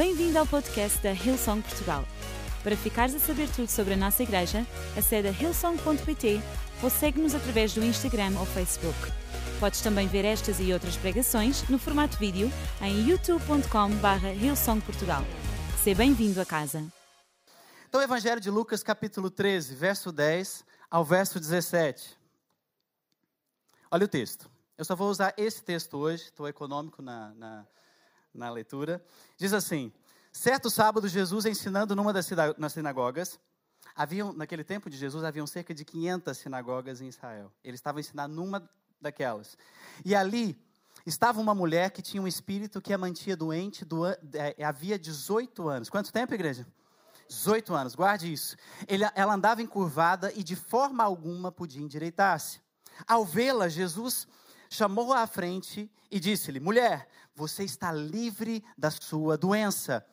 Bem-vindo ao podcast da Hillsong Portugal. Para ficares a saber tudo sobre a nossa igreja, acede a hillsong.pt ou segue-nos através do Instagram ou Facebook. Podes também ver estas e outras pregações no formato vídeo em youtube.com.br hillsongportugal. Seja bem-vindo a casa. Então, Evangelho de Lucas, capítulo 13, verso 10 ao verso 17. Olha o texto. Eu só vou usar esse texto hoje, estou econômico na, na, na, leitura. Diz assim: Certo sábado, Jesus ensinando numa das sinagogas. Haviam, naquele tempo de Jesus, haviam cerca de 500 sinagogas em Israel. Ele estava ensinando numa daquelas. E ali estava uma mulher que tinha um espírito que a mantinha doente do, é, havia 18 anos. Quanto tempo, igreja? 18 anos, guarde isso. Ele, ela andava encurvada e de forma alguma podia endireitar-se. Ao vê-la, Jesus chamou-a à frente e disse-lhe: Mulher, você está livre da sua doença.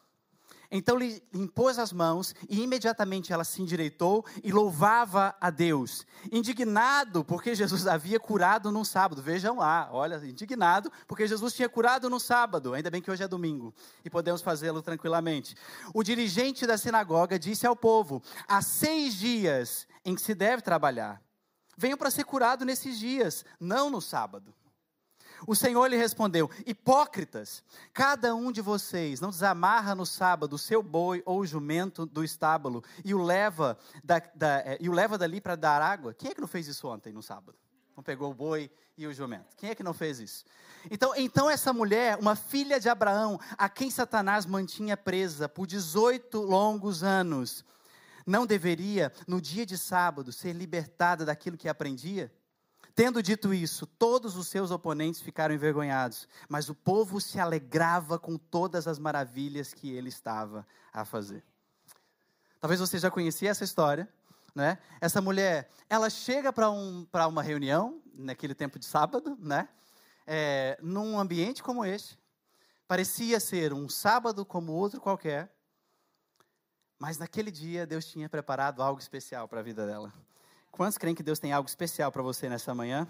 Então lhe impôs as mãos e imediatamente ela se endireitou e louvava a Deus. Indignado porque Jesus havia curado num sábado. Vejam lá, olha, indignado porque Jesus tinha curado no sábado. Ainda bem que hoje é domingo e podemos fazê-lo tranquilamente. O dirigente da sinagoga disse ao povo: há seis dias em que se deve trabalhar. Venham para ser curado nesses dias, não no sábado. O Senhor lhe respondeu: Hipócritas, cada um de vocês não desamarra no sábado o seu boi ou jumento do estábulo e o leva, da, da, é, e o leva dali para dar água? Quem é que não fez isso ontem no sábado? Não pegou o boi e o jumento? Quem é que não fez isso? Então, então essa mulher, uma filha de Abraão, a quem Satanás mantinha presa por 18 longos anos, não deveria, no dia de sábado, ser libertada daquilo que aprendia? Tendo dito isso, todos os seus oponentes ficaram envergonhados, mas o povo se alegrava com todas as maravilhas que ele estava a fazer. Talvez você já conhecia essa história, né? Essa mulher, ela chega para um, uma reunião, naquele tempo de sábado, né? É, num ambiente como este. Parecia ser um sábado como outro qualquer, mas naquele dia Deus tinha preparado algo especial para a vida dela. Quantos creem que Deus tem algo especial para você nessa manhã?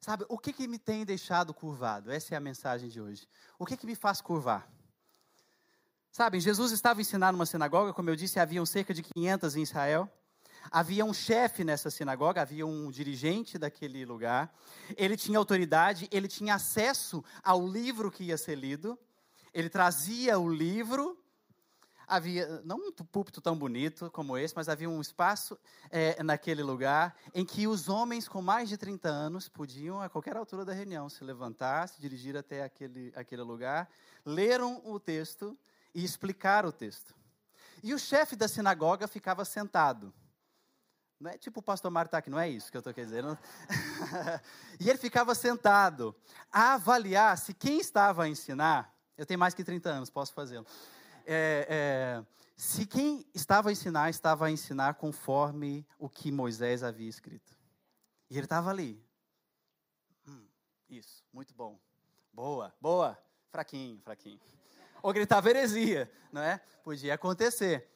Sabe, o que, que me tem deixado curvado? Essa é a mensagem de hoje. O que, que me faz curvar? Sabe, Jesus estava ensinando uma sinagoga, como eu disse, haviam cerca de 500 em Israel. Havia um chefe nessa sinagoga, havia um dirigente daquele lugar. Ele tinha autoridade, ele tinha acesso ao livro que ia ser lido. Ele trazia o livro havia, não um púlpito tão bonito como esse, mas havia um espaço é, naquele lugar em que os homens com mais de 30 anos podiam, a qualquer altura da reunião, se levantar, se dirigir até aquele, aquele lugar, leram o texto e explicar o texto. E o chefe da sinagoga ficava sentado. Não é tipo o pastor está aqui, não é isso que eu estou querendo e ele ficava sentado a avaliar se quem estava a ensinar, eu tenho mais que 30 anos, posso fazê-lo é, é, se quem estava a ensinar, estava a ensinar conforme o que Moisés havia escrito. E ele estava ali. Hum, isso, muito bom. Boa, boa. Fraquinho, fraquinho. Ou gritava heresia, não é? Podia acontecer.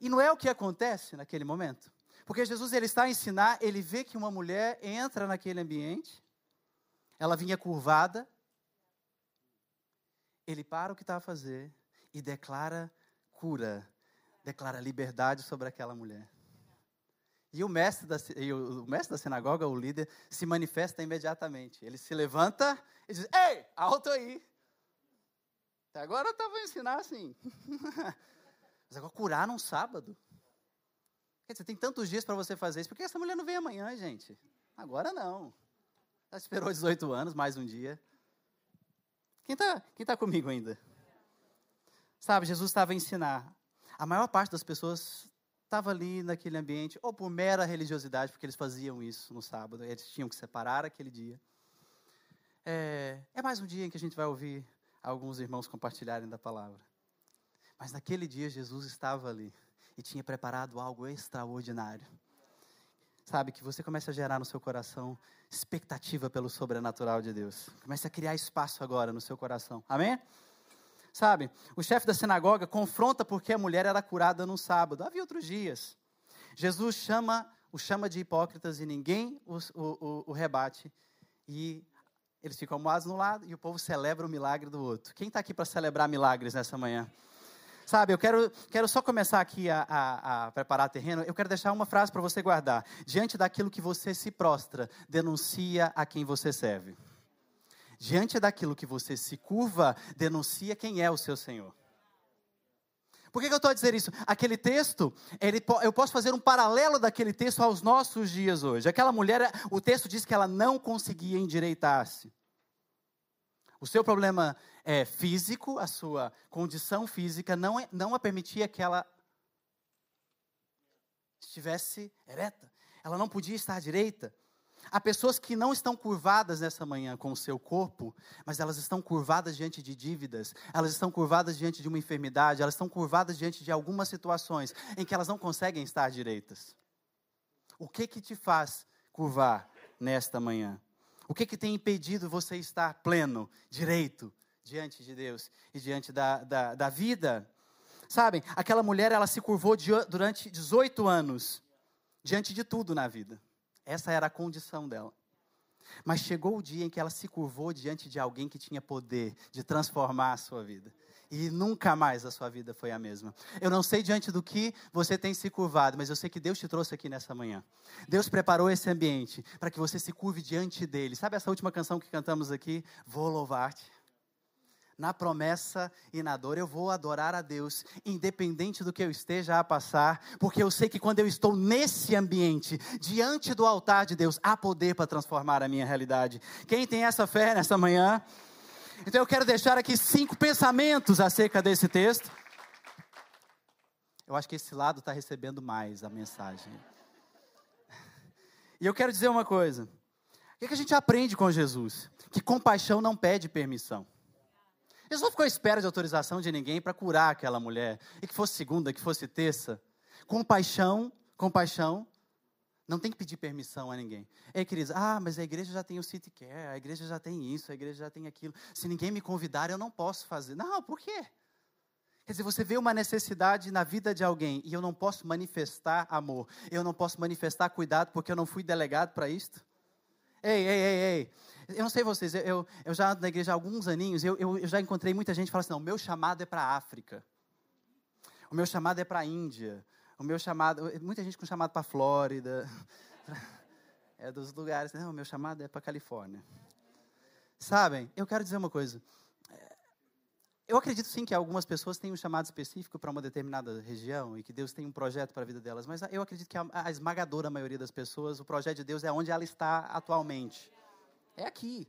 E não é o que acontece naquele momento. Porque Jesus ele está a ensinar, ele vê que uma mulher entra naquele ambiente, ela vinha curvada, ele para o que está a fazer e declara cura, declara liberdade sobre aquela mulher. E o mestre da, o mestre da sinagoga, o líder, se manifesta imediatamente. Ele se levanta e diz: Ei, alto aí. Até agora eu estava ensinar assim. Mas agora curar num sábado. Quer dizer, tem tantos dias para você fazer isso. Por que essa mulher não vem amanhã, gente? Agora não. Ela esperou 18 anos, mais um dia. Quem está quem tá comigo ainda? Sabe, Jesus estava a ensinar. A maior parte das pessoas estava ali naquele ambiente, ou por mera religiosidade, porque eles faziam isso no sábado, eles tinham que separar aquele dia. É, é mais um dia em que a gente vai ouvir alguns irmãos compartilharem da palavra. Mas naquele dia Jesus estava ali e tinha preparado algo extraordinário. Sabe, que você começa a gerar no seu coração expectativa pelo sobrenatural de Deus. Comece a criar espaço agora no seu coração. Amém? Sabe, o chefe da sinagoga confronta porque a mulher era curada no sábado. Havia outros dias. Jesus chama, o chama de hipócritas e ninguém o, o, o rebate. E Eles ficam amuados no lado e o povo celebra o milagre do outro. Quem está aqui para celebrar milagres nessa manhã? Sabe, eu quero, quero só começar aqui a, a, a preparar terreno. Eu quero deixar uma frase para você guardar. Diante daquilo que você se prostra, denuncia a quem você serve. Diante daquilo que você se curva, denuncia quem é o seu Senhor. Por que, que eu estou a dizer isso? Aquele texto, ele, eu posso fazer um paralelo daquele texto aos nossos dias hoje. Aquela mulher, o texto diz que ela não conseguia endireitar-se. O seu problema é físico, a sua condição física não, é, não a permitia que ela estivesse ereta. Ela não podia estar direita. Há pessoas que não estão curvadas nessa manhã com o seu corpo, mas elas estão curvadas diante de dívidas, elas estão curvadas diante de uma enfermidade, elas estão curvadas diante de algumas situações em que elas não conseguem estar direitas. O que que te faz curvar nesta manhã? O que que tem impedido você estar pleno, direito, diante de Deus e diante da, da, da vida? Sabem, aquela mulher, ela se curvou durante 18 anos, diante de tudo na vida. Essa era a condição dela. Mas chegou o dia em que ela se curvou diante de alguém que tinha poder de transformar a sua vida. E nunca mais a sua vida foi a mesma. Eu não sei diante do que você tem se curvado, mas eu sei que Deus te trouxe aqui nessa manhã. Deus preparou esse ambiente para que você se curve diante dele. Sabe essa última canção que cantamos aqui? Vou louvar-te na promessa e na dor. Eu vou adorar a Deus, independente do que eu esteja a passar, porque eu sei que quando eu estou nesse ambiente, diante do altar de Deus, há poder para transformar a minha realidade. Quem tem essa fé nessa manhã? Então eu quero deixar aqui cinco pensamentos acerca desse texto. Eu acho que esse lado está recebendo mais a mensagem. E eu quero dizer uma coisa. O que a gente aprende com Jesus? Que compaixão não pede permissão. Jesus não ficou à espera de autorização de ninguém para curar aquela mulher. E que fosse segunda, que fosse terça. Compaixão, compaixão, não tem que pedir permissão a ninguém. Ei, queridos, ah, mas a igreja já tem o city care, a igreja já tem isso, a igreja já tem aquilo. Se ninguém me convidar, eu não posso fazer. Não, por quê? Quer dizer, você vê uma necessidade na vida de alguém e eu não posso manifestar amor, eu não posso manifestar cuidado porque eu não fui delegado para isto. Ei, ei, ei, ei. Eu não sei vocês, eu, eu já na igreja há alguns aninhos, eu, eu, eu já encontrei muita gente que fala assim: não, o meu chamado é para a África. O meu chamado é para a Índia. O meu chamado. Muita gente com chamado para a Flórida. É dos lugares. Não, o meu chamado é para a Califórnia. Sabem, eu quero dizer uma coisa. Eu acredito sim que algumas pessoas têm um chamado específico para uma determinada região e que Deus tem um projeto para a vida delas, mas eu acredito que a, a esmagadora maioria das pessoas, o projeto de Deus é onde ela está atualmente. É aqui.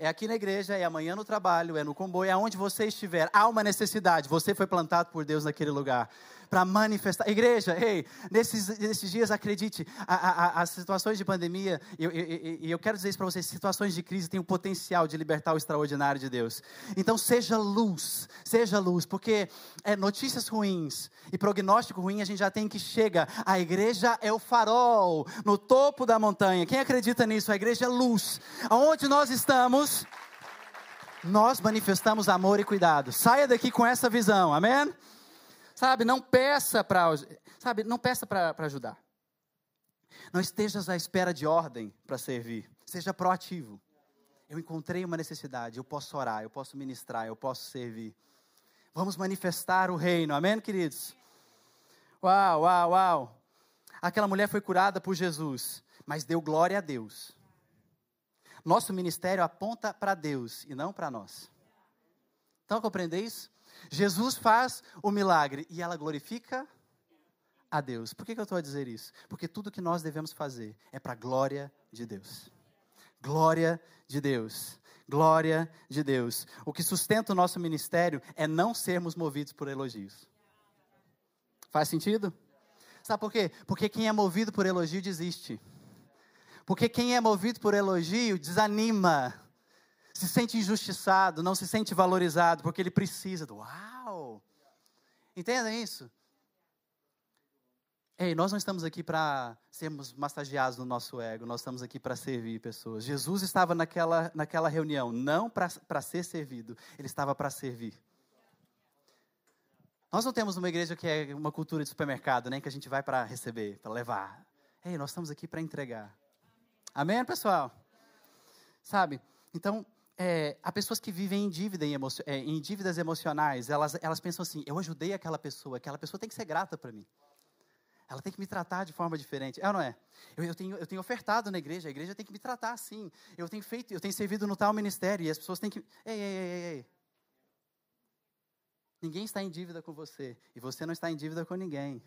É aqui na igreja, é amanhã no trabalho, é no comboio, é aonde você estiver. Há uma necessidade. Você foi plantado por Deus naquele lugar para manifestar. Igreja, ei, nesses, nesses dias, acredite, as situações de pandemia, e eu, eu, eu, eu, quero dizer isso para vocês: situações de crise têm o potencial de libertar o extraordinário de Deus. Então, seja luz, seja luz, porque é, notícias ruins e prognóstico ruim a gente já tem que chega. A igreja é o farol no topo da montanha. Quem acredita nisso? A igreja é luz. Aonde nós estamos, nós manifestamos amor e cuidado. Saia daqui com essa visão, amém? Sabe, não peça para, sabe, não peça para ajudar. Não estejas à espera de ordem para servir. Seja proativo. Eu encontrei uma necessidade, eu posso orar, eu posso ministrar, eu posso servir. Vamos manifestar o reino, amém, queridos? Uau, uau, uau. Aquela mulher foi curada por Jesus, mas deu glória a Deus. Nosso ministério aponta para Deus e não para nós. Então, compreender isso? Jesus faz o milagre e ela glorifica a Deus. Por que, que eu estou a dizer isso? Porque tudo que nós devemos fazer é para a glória de Deus. Glória de Deus. Glória de Deus. O que sustenta o nosso ministério é não sermos movidos por elogios. Faz sentido? Sabe por quê? Porque quem é movido por elogio desiste. Porque quem é movido por elogio desanima, se sente injustiçado, não se sente valorizado, porque ele precisa do uau. Entendem isso? Ei, nós não estamos aqui para sermos massageados no nosso ego, nós estamos aqui para servir pessoas. Jesus estava naquela, naquela reunião, não para ser servido, ele estava para servir. Nós não temos uma igreja que é uma cultura de supermercado, nem que a gente vai para receber, para levar. Ei, nós estamos aqui para entregar. Amém, pessoal? Sabe, Então, é, há pessoas que vivem em, dívida, em, emo, é, em dívidas emocionais. Elas, elas pensam assim: eu ajudei aquela pessoa, aquela pessoa tem que ser grata para mim. Ela tem que me tratar de forma diferente. É ou não é? Eu, eu, tenho, eu tenho ofertado na igreja, a igreja tem que me tratar assim. Eu tenho feito, eu tenho servido no tal ministério e as pessoas têm que. Ei, ei, ei, ei. Ninguém está em dívida com você e você não está em dívida com ninguém.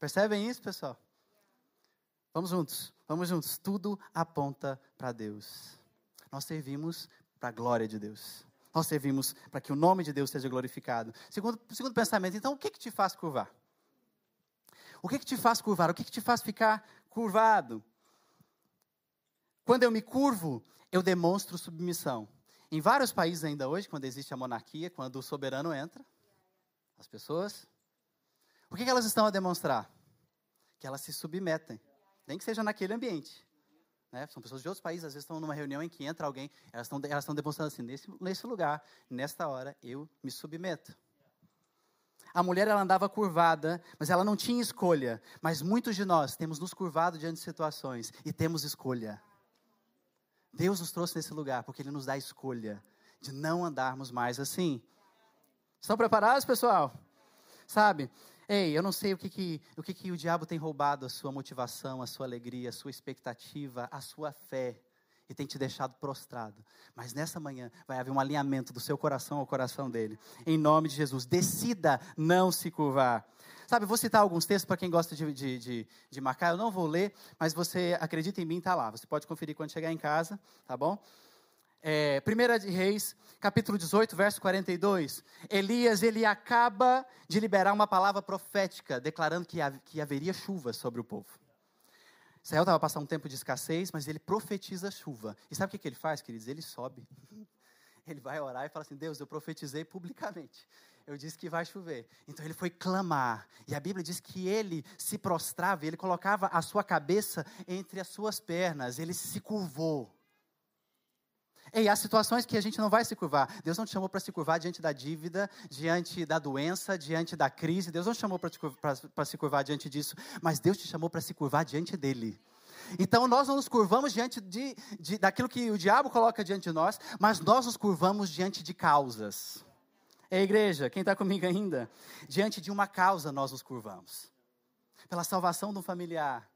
Percebem isso, pessoal? Vamos juntos, vamos juntos. Tudo aponta para Deus. Nós servimos para a glória de Deus. Nós servimos para que o nome de Deus seja glorificado. Segundo, segundo pensamento, então, o que, que te faz curvar? O que, que te faz curvar? O que, que te faz ficar curvado? Quando eu me curvo, eu demonstro submissão. Em vários países ainda hoje, quando existe a monarquia, quando o soberano entra, as pessoas, o que, que elas estão a demonstrar? Que elas se submetem, nem que seja naquele ambiente. Né? São pessoas de outros países, às vezes estão numa reunião em que entra alguém, elas estão, elas estão demonstrando assim, nesse, nesse lugar, nesta hora, eu me submeto. A mulher ela andava curvada, mas ela não tinha escolha. Mas muitos de nós temos nos curvado diante de situações e temos escolha. Deus nos trouxe nesse lugar porque Ele nos dá a escolha de não andarmos mais assim. Estão preparados, pessoal? Sabe? Ei, eu não sei o que, que, o, que, que o diabo tem roubado a sua motivação, a sua alegria, a sua expectativa, a sua fé e tem te deixado prostrado. Mas nessa manhã vai haver um alinhamento do seu coração ao coração dele. Em nome de Jesus, decida não se curvar. Sabe, vou citar alguns textos para quem gosta de, de, de, de, marcar. Eu não vou ler, mas você acredita em mim, está lá. Você pode conferir quando chegar em casa, tá bom? É, 1 de Reis, capítulo 18, verso 42. Elias, ele acaba de liberar uma palavra profética, declarando que, que haveria chuva sobre o povo. Israel estava passando um tempo de escassez, mas ele profetiza chuva. E sabe o que, ele faz, queridos? Ele sobe. Ele vai orar e fala assim: Deus, eu profetizei publicamente. Eu disse que vai chover. Então ele foi clamar. E a Bíblia diz que ele se prostrava, ele colocava a sua cabeça entre as suas pernas, ele se curvou. Ei, há situações que a gente não vai se curvar. Deus não te chamou para se curvar diante da dívida, diante da doença, diante da crise. Deus não te chamou para se curvar diante disso, mas Deus te chamou para se curvar diante dele. Então nós não nos curvamos diante de, de, daquilo que o diabo coloca diante de nós, mas nós nos curvamos diante de causas. É igreja, quem está comigo ainda? Diante de uma causa nós nos curvamos. Pela salvação de um familiar,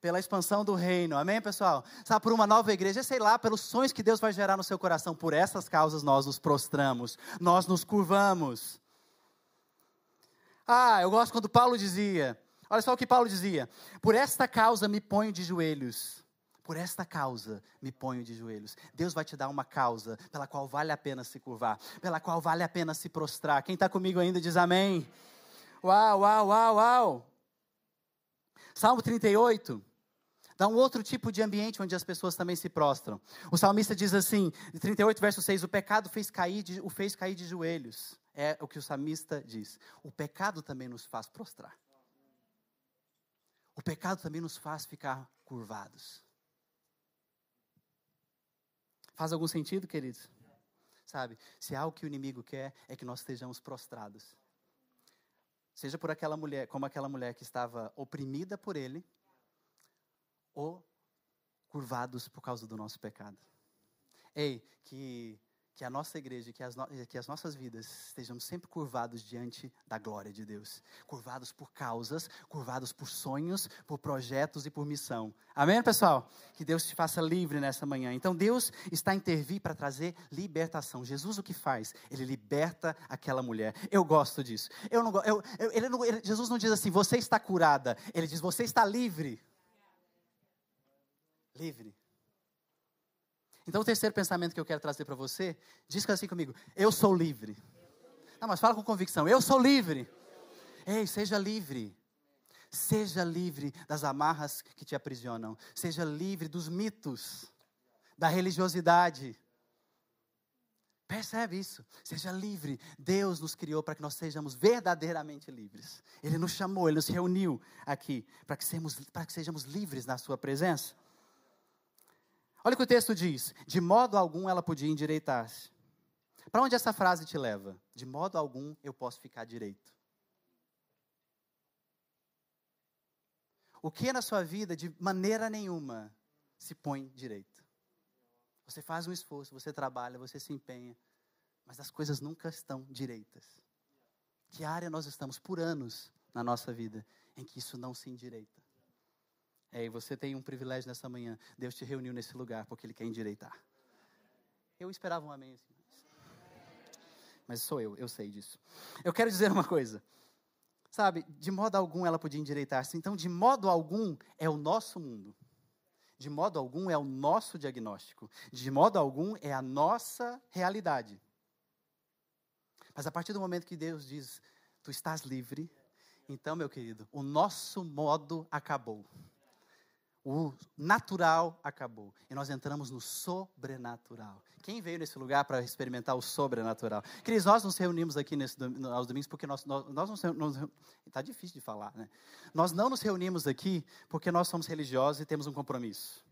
pela expansão do reino. Amém, pessoal? Sabe, por uma nova igreja, sei lá, pelos sonhos que Deus vai gerar no seu coração. Por essas causas nós nos prostramos, nós nos curvamos. Ah, eu gosto quando Paulo dizia, olha só o que Paulo dizia: Por esta causa me ponho de joelhos. Por esta causa me ponho de joelhos. Deus vai te dar uma causa pela qual vale a pena se curvar, pela qual vale a pena se prostrar. Quem está comigo ainda diz amém. Uau, uau, uau, uau. Salmo 38 dá um outro tipo de ambiente onde as pessoas também se prostram. O salmista diz assim, 38 verso 6, o pecado fez cair de, o fez cair de joelhos. É o que o salmista diz. O pecado também nos faz prostrar. O pecado também nos faz ficar curvados. Faz algum sentido, queridos? Sabe, se há algo que o inimigo quer, é que nós estejamos prostrados. Seja por aquela mulher, como aquela mulher que estava oprimida por ele, ou curvados por causa do nosso pecado. Ei, que, que a nossa igreja, que as, no, que as nossas vidas estejam sempre curvados diante da glória de Deus. Curvados por causas, curvados por sonhos, por projetos e por missão. Amém, pessoal? Que Deus te faça livre nessa manhã. Então, Deus está a intervir para trazer libertação. Jesus o que faz? Ele liberta aquela mulher. Eu gosto disso. Eu não, eu, eu, ele não, ele, Jesus não diz assim, você está curada. Ele diz, você está livre livre. Então, o terceiro pensamento que eu quero trazer para você, diz assim comigo: Eu sou livre. Não, mas fala com convicção: Eu sou livre. Ei, seja livre. Seja livre das amarras que te aprisionam. Seja livre dos mitos, da religiosidade. Percebe isso? Seja livre. Deus nos criou para que nós sejamos verdadeiramente livres. Ele nos chamou, Ele nos reuniu aqui para que, para que sejamos livres na Sua presença. Olha o que o texto diz: de modo algum ela podia endireitar-se. Para onde essa frase te leva? De modo algum eu posso ficar direito. O que na sua vida, de maneira nenhuma, se põe direito? Você faz um esforço, você trabalha, você se empenha, mas as coisas nunca estão direitas. Que área nós estamos por anos na nossa vida em que isso não se endireita? É, e você tem um privilégio nessa manhã. Deus te reuniu nesse lugar porque Ele quer endireitar. Eu esperava um amém assim. Mas sou eu, eu sei disso. Eu quero dizer uma coisa. Sabe, de modo algum ela podia endireitar-se. Então, de modo algum é o nosso mundo. De modo algum é o nosso diagnóstico. De modo algum é a nossa realidade. Mas a partir do momento que Deus diz, tu estás livre, então, meu querido, o nosso modo acabou. O natural acabou. E nós entramos no sobrenatural. Quem veio nesse lugar para experimentar o sobrenatural? Cris, nós nos reunimos aqui nesse, aos domingos porque nós, nós, nós Está difícil de falar, né? Nós não nos reunimos aqui porque nós somos religiosos e temos um compromisso.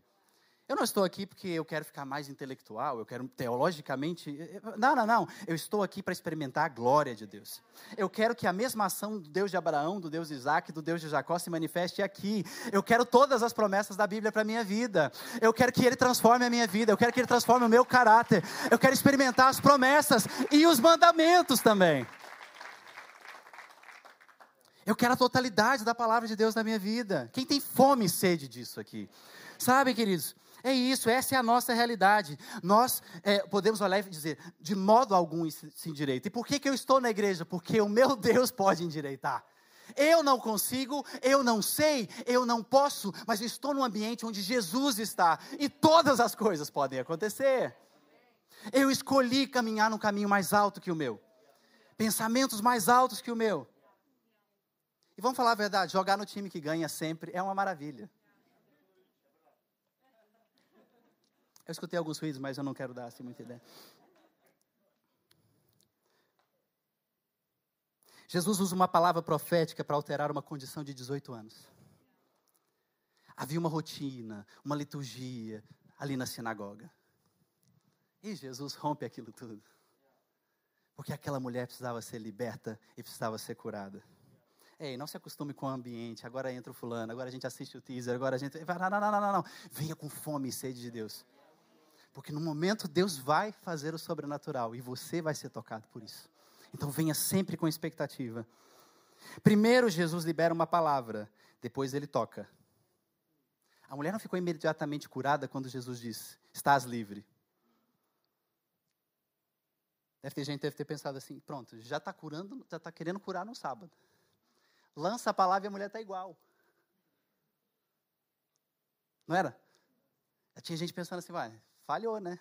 Eu não estou aqui porque eu quero ficar mais intelectual, eu quero teologicamente. Não, não, não. Eu estou aqui para experimentar a glória de Deus. Eu quero que a mesma ação do Deus de Abraão, do Deus de Isaac, do Deus de Jacó se manifeste aqui. Eu quero todas as promessas da Bíblia para a minha vida. Eu quero que Ele transforme a minha vida. Eu quero que Ele transforme o meu caráter. Eu quero experimentar as promessas e os mandamentos também. Eu quero a totalidade da palavra de Deus na minha vida. Quem tem fome e sede disso aqui? Sabe, queridos? É isso, essa é a nossa realidade. Nós é, podemos olhar e dizer, de modo algum se endireita. E por que, que eu estou na igreja? Porque o meu Deus pode endireitar. Eu não consigo, eu não sei, eu não posso, mas eu estou num ambiente onde Jesus está e todas as coisas podem acontecer. Eu escolhi caminhar num caminho mais alto que o meu, pensamentos mais altos que o meu. E vamos falar a verdade: jogar no time que ganha sempre é uma maravilha. Eu escutei alguns ruídos, mas eu não quero dar assim muita ideia. Jesus usa uma palavra profética para alterar uma condição de 18 anos. Havia uma rotina, uma liturgia ali na sinagoga. E Jesus rompe aquilo tudo. Porque aquela mulher precisava ser liberta e precisava ser curada. Ei, não se acostume com o ambiente. Agora entra o fulano, agora a gente assiste o teaser, agora a gente. Não, não, não, não, não. Venha com fome e sede de Deus. Porque no momento Deus vai fazer o sobrenatural e você vai ser tocado por isso. Então venha sempre com expectativa. Primeiro Jesus libera uma palavra, depois ele toca. A mulher não ficou imediatamente curada quando Jesus disse: Estás livre. Deve ter gente deve ter pensado assim: pronto, já está curando, já está querendo curar no sábado. Lança a palavra e a mulher está igual. Não era? Tinha gente pensando assim, vai, falhou, né?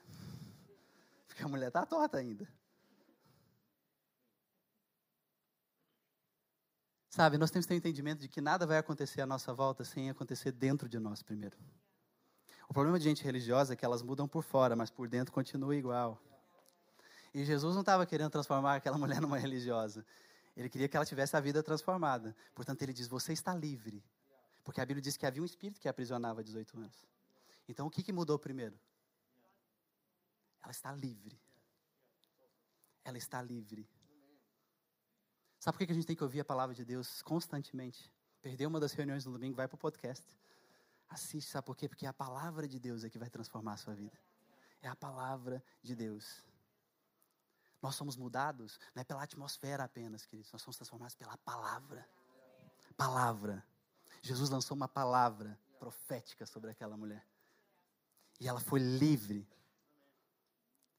Porque a mulher está torta ainda. Sabe, nós temos que ter o um entendimento de que nada vai acontecer à nossa volta sem acontecer dentro de nós primeiro. O problema de gente religiosa é que elas mudam por fora, mas por dentro continua igual. E Jesus não estava querendo transformar aquela mulher numa religiosa. Ele queria que ela tivesse a vida transformada. Portanto, ele diz: Você está livre. Porque a Bíblia diz que havia um espírito que aprisionava 18 anos. Então, o que, que mudou primeiro? Ela está livre. Ela está livre. Sabe por que a gente tem que ouvir a palavra de Deus constantemente? Perdeu uma das reuniões no domingo, vai para o podcast. Assiste, sabe por quê? Porque é a palavra de Deus é que vai transformar a sua vida. É a palavra de Deus. Nós somos mudados não é pela atmosfera apenas, queridos. Nós somos transformados pela palavra. Palavra. Jesus lançou uma palavra profética sobre aquela mulher. E ela foi livre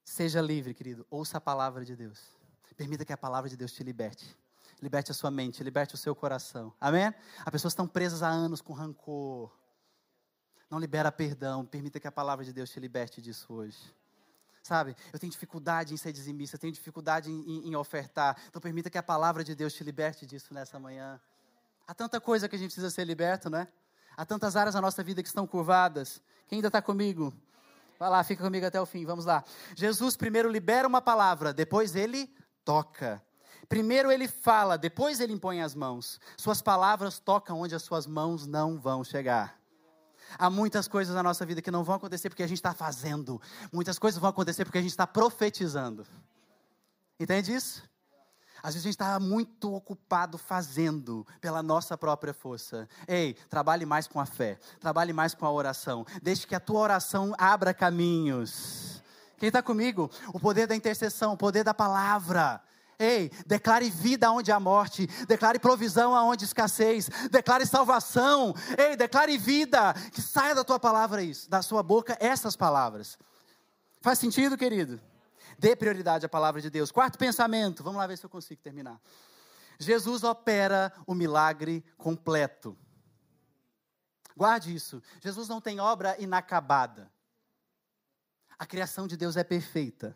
Seja livre, querido. Ouça a palavra de Deus. Permita que a palavra de Deus te liberte. Liberte a sua mente, liberte o seu coração. Amém? As pessoas estão presas há anos com rancor. Não libera perdão. Permita que a palavra de Deus te liberte disso hoje. Sabe, eu tenho dificuldade em ser dizimista, eu tenho dificuldade em, em, em ofertar. Então permita que a palavra de Deus te liberte disso nessa manhã. Há tanta coisa que a gente precisa ser liberto, né? Há tantas áreas da nossa vida que estão curvadas. Quem ainda está comigo? Vai lá, fica comigo até o fim, vamos lá. Jesus primeiro libera uma palavra, depois ele toca. Primeiro ele fala, depois ele impõe as mãos. Suas palavras tocam onde as suas mãos não vão chegar. Há muitas coisas na nossa vida que não vão acontecer porque a gente está fazendo. Muitas coisas vão acontecer porque a gente está profetizando. Entende isso? Às vezes a gente está muito ocupado fazendo pela nossa própria força. Ei, trabalhe mais com a fé, trabalhe mais com a oração. Deixe que a tua oração abra caminhos. Quem está comigo? O poder da intercessão, o poder da palavra. Ei, declare vida onde há morte, declare provisão aonde escassez, declare salvação. Ei, declare vida, que saia da tua palavra isso, da sua boca essas palavras. Faz sentido, querido? Dê prioridade à palavra de Deus. Quarto pensamento, vamos lá ver se eu consigo terminar. Jesus opera o milagre completo. Guarde isso. Jesus não tem obra inacabada. A criação de Deus é perfeita.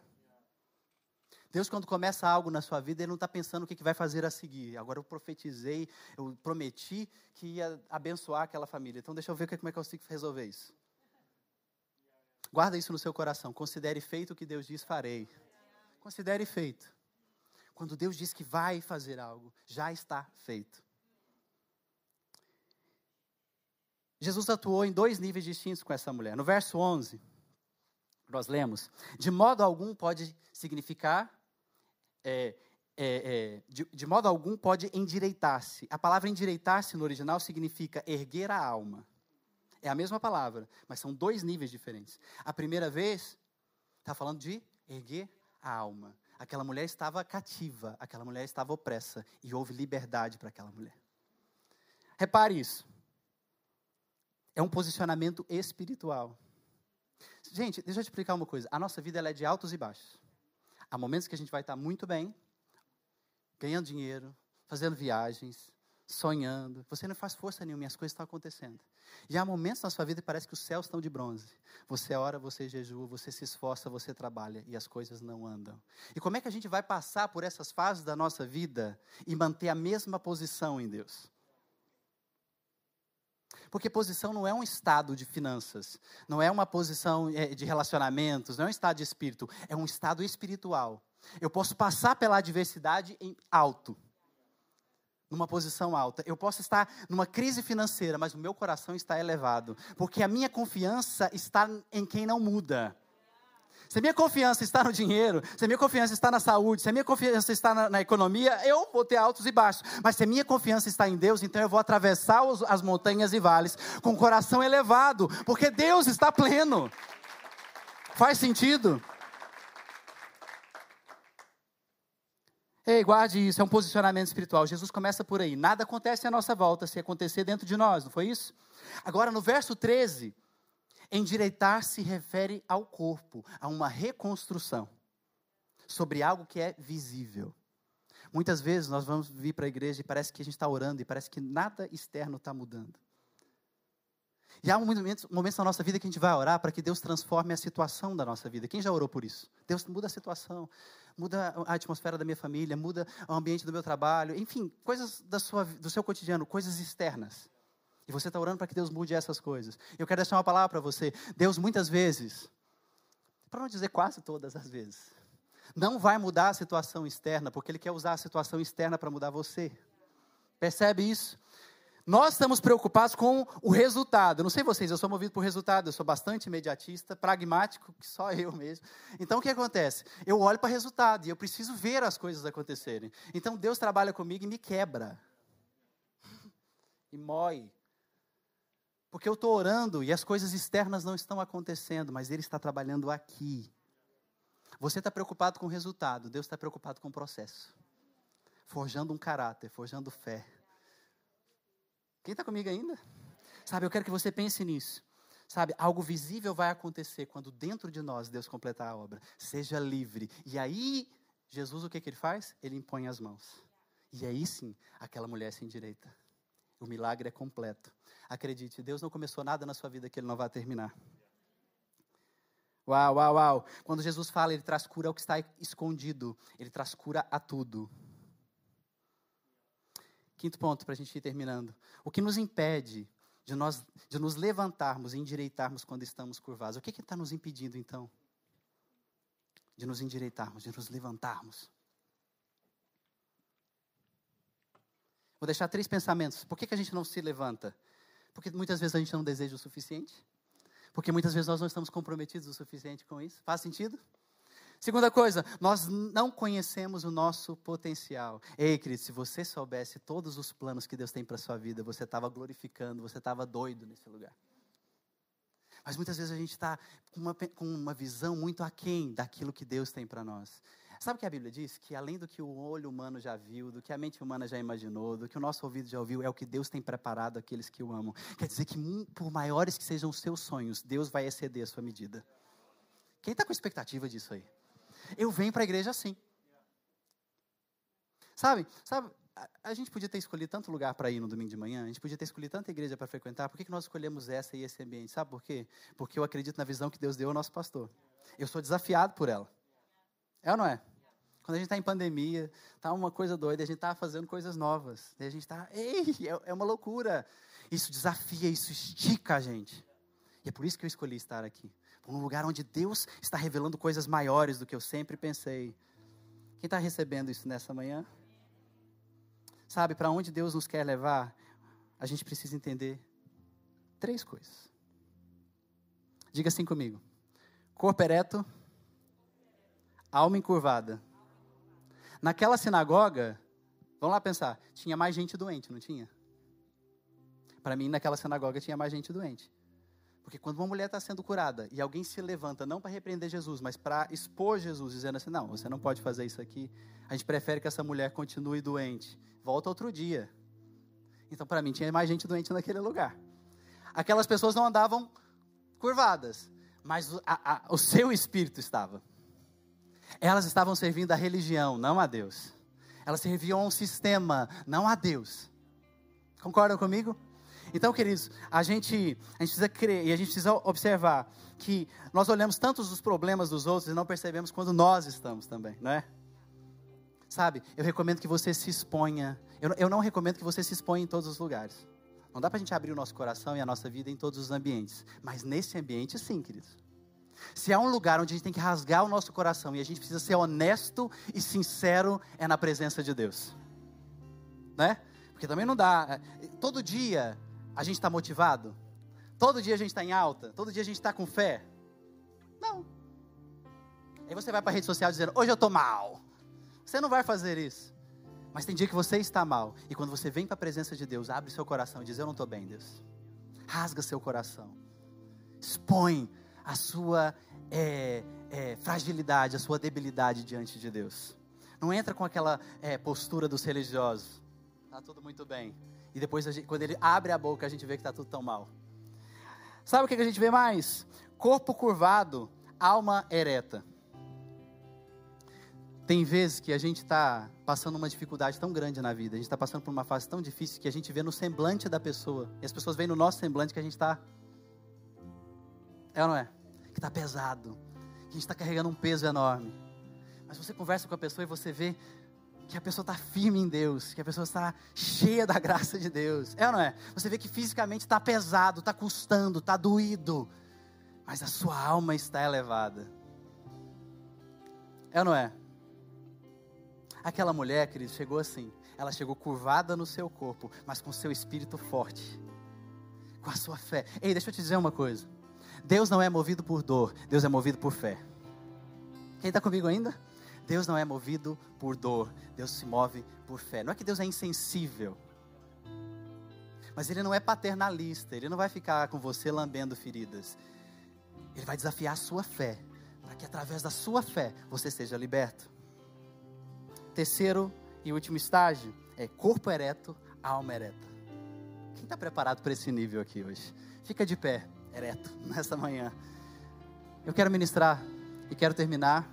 Deus, quando começa algo na sua vida, Ele não está pensando o que, que vai fazer a seguir. Agora eu profetizei, eu prometi que ia abençoar aquela família. Então deixa eu ver como é que eu consigo resolver isso. Guarda isso no seu coração. Considere feito o que Deus diz, farei. Considere feito. Quando Deus diz que vai fazer algo, já está feito. Jesus atuou em dois níveis distintos com essa mulher. No verso 11, nós lemos: De modo algum pode significar é, é, é, de, de, modo algum pode endireitar-se. A palavra endireitar-se no original significa erguer a alma. É a mesma palavra, mas são dois níveis diferentes. A primeira vez, está falando de erguer a alma. Aquela mulher estava cativa, aquela mulher estava opressa, e houve liberdade para aquela mulher. Repare isso. É um posicionamento espiritual. Gente, deixa eu te explicar uma coisa. A nossa vida é de altos e baixos. Há momentos que a gente vai estar muito bem, ganhando dinheiro, fazendo viagens, sonhando. Você não faz força nenhuma as coisas estão acontecendo. E há momentos na sua vida que parece que os céus estão de bronze. Você ora, você jejua, você se esforça, você trabalha e as coisas não andam. E como é que a gente vai passar por essas fases da nossa vida e manter a mesma posição em Deus? Porque posição não é um estado de finanças, não é uma posição eh, de relacionamentos, não é um estado de espírito, é um estado espiritual. Eu posso passar pela adversidade em alto, numa posição alta. Eu posso estar numa crise financeira, mas o meu coração está elevado, porque a minha confiança está em quem não muda. Se a minha confiança está no dinheiro, se a minha confiança está na saúde, se a minha confiança está na, na economia, eu vou ter altos e baixos. Mas se a minha confiança está em Deus, então eu vou atravessar os, as montanhas e vales com o coração elevado, porque Deus está pleno. Faz sentido? Ei, guarde isso, é um posicionamento espiritual. Jesus começa por aí. Nada acontece à nossa volta se acontecer dentro de nós, não foi isso? Agora, no verso 13, Endireitar se refere ao corpo, a uma reconstrução sobre algo que é visível. Muitas vezes nós vamos vir para a igreja e parece que a gente está orando e parece que nada externo está mudando. E há momentos, momentos na nossa vida que a gente vai orar para que Deus transforme a situação da nossa vida. Quem já orou por isso? Deus muda a situação, muda a atmosfera da minha família, muda o ambiente do meu trabalho, enfim, coisas da sua, do seu cotidiano, coisas externas. E você está orando para que Deus mude essas coisas. Eu quero deixar uma palavra para você. Deus, muitas vezes, para não dizer quase todas as vezes, não vai mudar a situação externa, porque Ele quer usar a situação externa para mudar você. Percebe isso? Nós estamos preocupados com o resultado. Não sei vocês, eu sou movido por resultado, eu sou bastante imediatista, pragmático, que só eu mesmo. Então o que acontece? Eu olho para o resultado e eu preciso ver as coisas acontecerem. Então Deus trabalha comigo e me quebra. E mói porque eu estou orando e as coisas externas não estão acontecendo, mas Ele está trabalhando aqui. Você está preocupado com o resultado, Deus está preocupado com o processo. Forjando um caráter, forjando fé. Quem está comigo ainda? Sabe, eu quero que você pense nisso. Sabe, algo visível vai acontecer quando dentro de nós Deus completar a obra. Seja livre. E aí, Jesus, o que, que ele faz? Ele impõe as mãos. E aí sim, aquela mulher se endireita. O milagre é completo. Acredite, Deus não começou nada na sua vida que Ele não vai terminar. Uau, uau, uau. Quando Jesus fala, Ele traz cura ao que está escondido. Ele traz cura a tudo. Quinto ponto para a gente ir terminando. O que nos impede de, nós, de nos levantarmos e endireitarmos quando estamos curvados? O que está nos impedindo, então? De nos endireitarmos, de nos levantarmos. Vou deixar três pensamentos. Por que, que a gente não se levanta? Porque muitas vezes a gente não deseja o suficiente. Porque muitas vezes nós não estamos comprometidos o suficiente com isso. Faz sentido? Segunda coisa, nós não conhecemos o nosso potencial. Ei, querido, se você soubesse todos os planos que Deus tem para sua vida, você estava glorificando, você estava doido nesse lugar. Mas muitas vezes a gente está com uma, com uma visão muito aquém daquilo que Deus tem para nós. Sabe o que a Bíblia diz? Que além do que o olho humano já viu, do que a mente humana já imaginou, do que o nosso ouvido já ouviu, é o que Deus tem preparado àqueles que o amam. Quer dizer que, por maiores que sejam os seus sonhos, Deus vai exceder a sua medida. Quem está com expectativa disso aí? Eu venho para a igreja assim. Sabe, sabe, a, a, gente podia ter escolhido tanto lugar para ir no domingo de manhã, a gente podia ter escolhido tanta igreja para frequentar, por que, que nós escolhemos essa e esse ambiente? Sabe por quê? Porque eu acredito na visão que Deus deu ao nosso pastor. Eu sou desafiado por ela. É ou não é? Quando a gente está em pandemia, está uma coisa doida, a gente está fazendo coisas novas. A gente está, ei, é, é uma loucura. Isso desafia, isso estica a gente. E é por isso que eu escolhi estar aqui. Um lugar onde Deus está revelando coisas maiores do que eu sempre pensei. Quem está recebendo isso nessa manhã? Sabe, para onde Deus nos quer levar, a gente precisa entender três coisas. Diga assim comigo: corpo ereto, alma encurvada. Naquela sinagoga, vamos lá pensar, tinha mais gente doente, não tinha? Para mim, naquela sinagoga tinha mais gente doente. Porque quando uma mulher está sendo curada e alguém se levanta, não para repreender Jesus, mas para expor Jesus, dizendo assim: não, você não pode fazer isso aqui, a gente prefere que essa mulher continue doente. Volta outro dia. Então, para mim, tinha mais gente doente naquele lugar. Aquelas pessoas não andavam curvadas, mas a, a, o seu espírito estava. Elas estavam servindo a religião, não a Deus. Elas serviam a um sistema, não a Deus. Concordam comigo? Então, queridos, a gente, a gente precisa crer e a gente precisa observar que nós olhamos tantos os problemas dos outros e não percebemos quando nós estamos também, não é? Sabe, eu recomendo que você se exponha. Eu, eu não recomendo que você se exponha em todos os lugares. Não dá para a gente abrir o nosso coração e a nossa vida em todos os ambientes. Mas nesse ambiente, sim, queridos. Se há um lugar onde a gente tem que rasgar o nosso coração e a gente precisa ser honesto e sincero, é na presença de Deus. Né? Porque também não dá. Todo dia a gente está motivado? Todo dia a gente está em alta? Todo dia a gente está com fé? Não. Aí você vai para a rede social dizendo: Hoje eu estou mal. Você não vai fazer isso. Mas tem dia que você está mal. E quando você vem para a presença de Deus, abre seu coração e diz: Eu não estou bem, Deus. Rasga seu coração. Expõe a sua é, é, fragilidade, a sua debilidade diante de Deus. Não entra com aquela é, postura dos religiosos. Está tudo muito bem. E depois, gente, quando ele abre a boca, a gente vê que está tudo tão mal. Sabe o que a gente vê mais? Corpo curvado, alma ereta. Tem vezes que a gente está passando uma dificuldade tão grande na vida, a gente está passando por uma fase tão difícil que a gente vê no semblante da pessoa, e as pessoas veem no nosso semblante que a gente está. É ou não é? Que está pesado, que a gente está carregando um peso enorme. Mas você conversa com a pessoa e você vê que a pessoa está firme em Deus, que a pessoa está cheia da graça de Deus. É ou não é? Você vê que fisicamente está pesado, está custando, está doído, mas a sua alma está elevada. É ou não é? Aquela mulher, querido, chegou assim. Ela chegou curvada no seu corpo, mas com seu espírito forte, com a sua fé. Ei, deixa eu te dizer uma coisa. Deus não é movido por dor, Deus é movido por fé. Quem está comigo ainda? Deus não é movido por dor, Deus se move por fé. Não é que Deus é insensível, mas Ele não é paternalista, Ele não vai ficar com você lambendo feridas. Ele vai desafiar a sua fé, para que através da sua fé você seja liberto. Terceiro e último estágio é corpo ereto, alma ereta. Quem está preparado para esse nível aqui hoje? Fica de pé, ereto, nesta manhã. Eu quero ministrar e quero terminar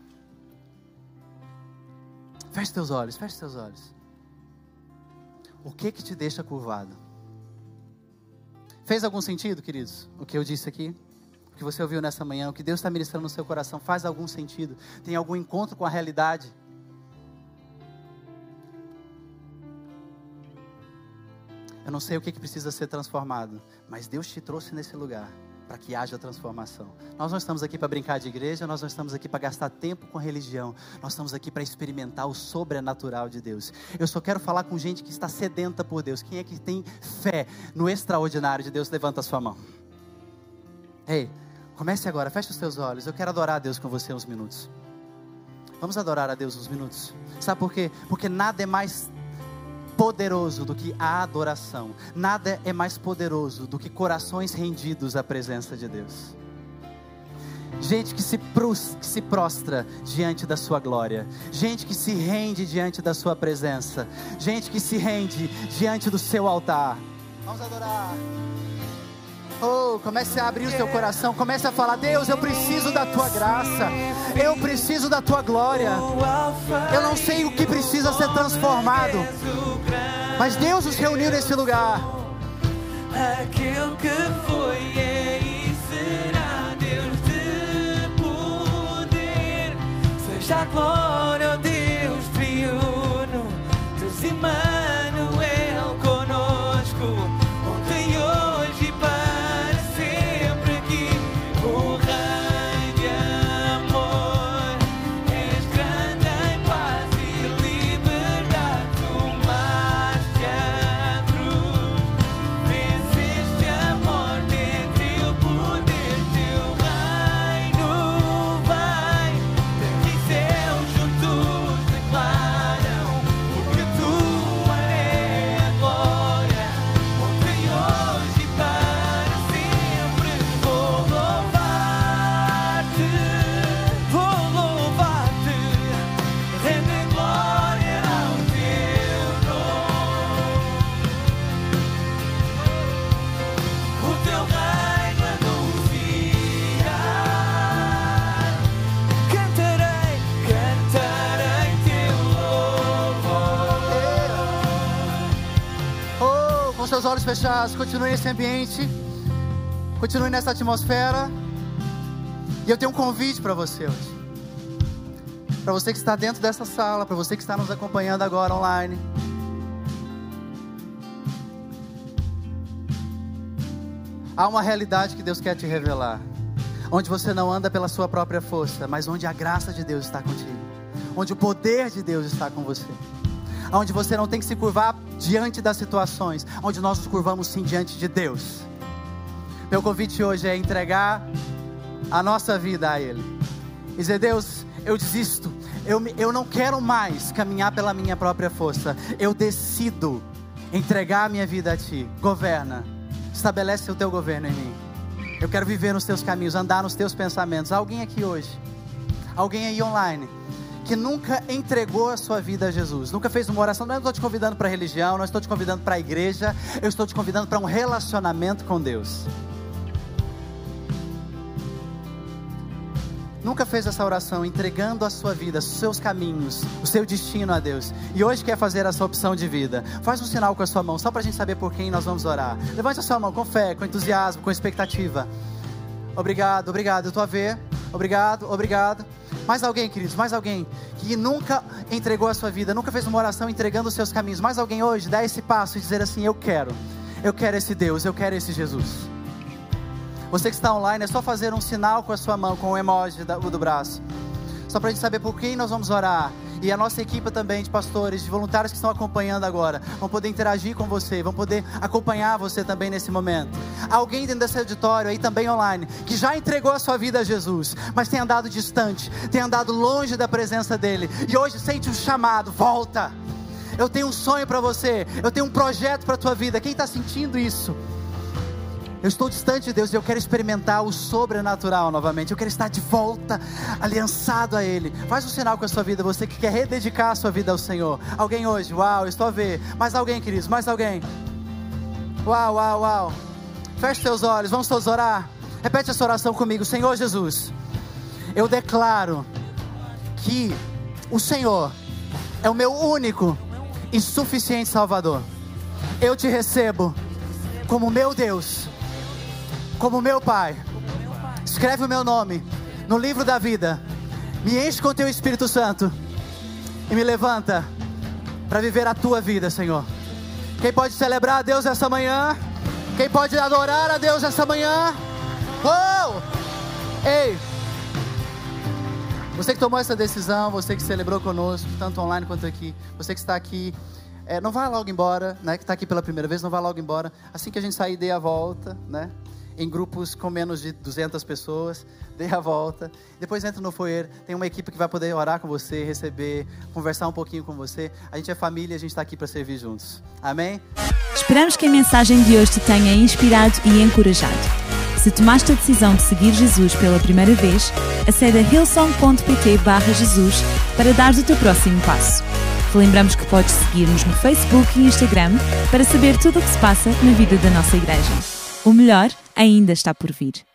Feche teus olhos, feche teus olhos. O que que te deixa curvado? Fez algum sentido, queridos? O que eu disse aqui? O que você ouviu nessa manhã? O que Deus está ministrando no seu coração? Faz algum sentido? Tem algum encontro com a realidade? Eu não sei o que, que precisa ser transformado, mas Deus te trouxe nesse lugar para que haja transformação. Nós não estamos aqui para brincar de igreja, nós não estamos aqui para gastar tempo com religião, nós estamos aqui para experimentar o sobrenatural de Deus. Eu só quero falar com gente que está sedenta por Deus. Quem é que tem fé no extraordinário de Deus? Levanta a sua mão. Ei, comece agora, feche os seus olhos. Eu quero adorar a Deus com você uns minutos. Vamos adorar a Deus uns minutos. Sabe por quê? Porque nada é mais poderoso do que a adoração. Nada é mais poderoso do que corações rendidos à presença de Deus. Gente que se, prus, que se prostra diante da sua glória. Gente que se rende diante da sua presença. Gente que se rende diante do seu altar. Vamos adorar. Oh, comece a abrir o seu coração, comece a falar: Deus, eu preciso da tua graça, eu preciso da tua glória. Eu não sei o que precisa ser transformado, mas Deus nos reuniu nesse lugar. Aquele que foi e será Deus de poder, seja glória, seus olhos fechados, continue nesse ambiente, continue nessa atmosfera. E eu tenho um convite para você hoje. Para você que está dentro dessa sala, para você que está nos acompanhando agora online. Há uma realidade que Deus quer te revelar, onde você não anda pela sua própria força, mas onde a graça de Deus está contigo, onde o poder de Deus está com você onde você não tem que se curvar diante das situações, onde nós nos curvamos sim diante de Deus. Meu convite hoje é entregar a nossa vida a Ele. Dizer, Deus, eu desisto, eu, eu não quero mais caminhar pela minha própria força, eu decido entregar a minha vida a Ti. Governa, estabelece o Teu governo em mim. Eu quero viver nos Teus caminhos, andar nos Teus pensamentos. Alguém aqui hoje, alguém aí online, que nunca entregou a sua vida a Jesus, nunca fez uma oração, não estou te convidando para religião, não estou te convidando para a igreja, eu estou te convidando para um relacionamento com Deus. Nunca fez essa oração entregando a sua vida, os seus caminhos, o seu destino a Deus. E hoje quer fazer essa opção de vida. Faz um sinal com a sua mão, só para a gente saber por quem nós vamos orar. Levante a sua mão com fé, com entusiasmo, com expectativa. Obrigado, obrigado. Eu estou a ver. Obrigado, obrigado. Mais alguém, queridos, mais alguém que nunca entregou a sua vida, nunca fez uma oração entregando os seus caminhos. Mais alguém hoje? Dá esse passo e dizer assim: Eu quero, eu quero esse Deus, eu quero esse Jesus. Você que está online, é só fazer um sinal com a sua mão, com o emoji do braço, só para a gente saber por quem nós vamos orar e a nossa equipe também de pastores, de voluntários que estão acompanhando agora, vão poder interagir com você, vão poder acompanhar você também nesse momento. Alguém dentro desse auditório aí também online, que já entregou a sua vida a Jesus, mas tem andado distante, tem andado longe da presença dele, e hoje sente um chamado, volta. Eu tenho um sonho para você, eu tenho um projeto para tua vida. Quem está sentindo isso? Eu estou distante de Deus e eu quero experimentar o sobrenatural novamente. Eu quero estar de volta, aliançado a Ele. Faz um sinal com a sua vida, você que quer rededicar a sua vida ao Senhor. Alguém hoje, uau, estou a ver. Mais alguém, queridos, mais alguém. Uau, uau, uau. Feche seus olhos, vamos todos orar. Repete essa oração comigo. Senhor Jesus, eu declaro que o Senhor é o meu único e suficiente Salvador. Eu te recebo como meu Deus como meu Pai. Escreve o meu nome no livro da vida. Me enche com teu Espírito Santo e me levanta para viver a tua vida, Senhor. Quem pode celebrar a Deus essa manhã? Quem pode adorar a Deus essa manhã? Oh! Ei! Você que tomou essa decisão, você que celebrou conosco, tanto online quanto aqui, você que está aqui, é, não vá logo embora, né? Que está aqui pela primeira vez, não vá logo embora. Assim que a gente sair, dê a volta, né? Em grupos com menos de 200 pessoas, dê a volta. Depois entra no foyer, tem uma equipe que vai poder orar com você, receber, conversar um pouquinho com você. A gente é família, a gente está aqui para servir juntos. Amém? Esperamos que a mensagem de hoje te tenha inspirado e encorajado. Se tomaste a decisão de seguir Jesus pela primeira vez, acede a hillsong.pt Jesus para dar o teu próximo passo. Te lembramos que podes seguir-nos no Facebook e Instagram para saber tudo o que se passa na vida da nossa igreja. O melhor ainda está por vir.